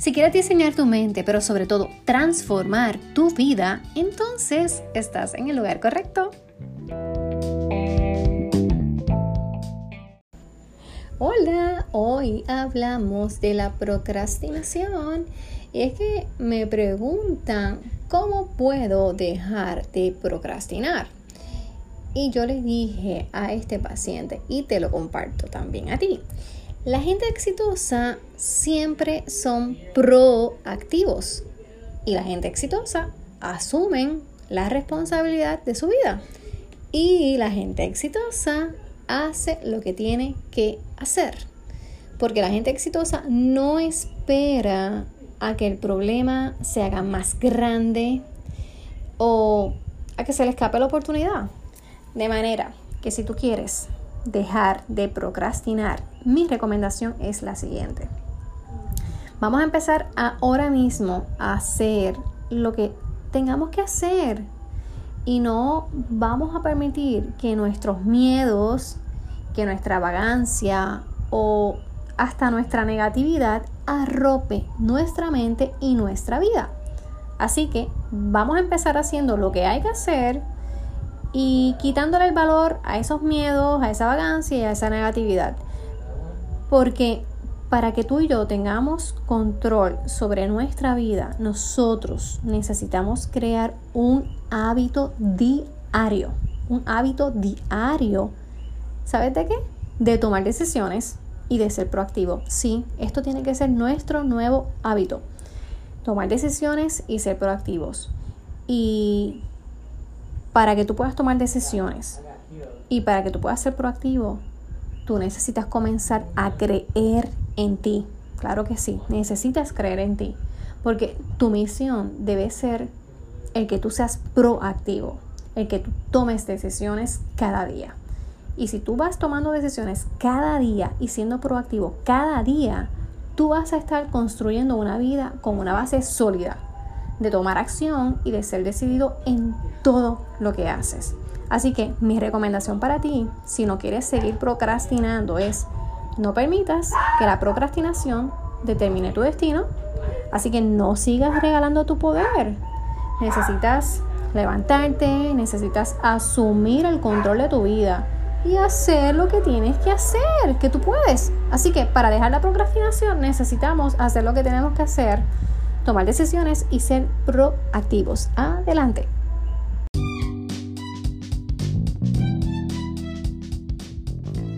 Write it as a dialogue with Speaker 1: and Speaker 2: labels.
Speaker 1: Si quieres diseñar tu mente, pero sobre todo transformar tu vida, entonces estás en el lugar correcto. Hola, hoy hablamos de la procrastinación y es que me preguntan cómo puedo dejar de procrastinar. Y yo le dije a este paciente y te lo comparto también a ti. La gente exitosa siempre son proactivos y la gente exitosa asumen la responsabilidad de su vida. Y la gente exitosa hace lo que tiene que hacer. Porque la gente exitosa no espera a que el problema se haga más grande o a que se le escape la oportunidad. De manera que si tú quieres dejar de procrastinar, mi recomendación es la siguiente. Vamos a empezar ahora mismo a hacer lo que tengamos que hacer y no vamos a permitir que nuestros miedos, que nuestra vagancia o hasta nuestra negatividad arrope nuestra mente y nuestra vida. Así que vamos a empezar haciendo lo que hay que hacer y quitándole el valor a esos miedos, a esa vagancia y a esa negatividad. Porque para que tú y yo tengamos control sobre nuestra vida, nosotros necesitamos crear un hábito diario. Un hábito diario. ¿Sabes de qué? De tomar decisiones y de ser proactivo. Sí, esto tiene que ser nuestro nuevo hábito. Tomar decisiones y ser proactivos. Y para que tú puedas tomar decisiones y para que tú puedas ser proactivo, tú necesitas comenzar a creer en ti. Claro que sí, necesitas creer en ti. Porque tu misión debe ser el que tú seas proactivo, el que tú tomes decisiones cada día. Y si tú vas tomando decisiones cada día y siendo proactivo cada día, tú vas a estar construyendo una vida con una base sólida de tomar acción y de ser decidido en todo lo que haces. Así que mi recomendación para ti, si no quieres seguir procrastinando, es no permitas que la procrastinación determine tu destino. Así que no sigas regalando tu poder. Necesitas levantarte, necesitas asumir el control de tu vida y hacer lo que tienes que hacer, que tú puedes. Así que para dejar la procrastinación necesitamos hacer lo que tenemos que hacer tomar decisiones y ser proactivos. Adelante.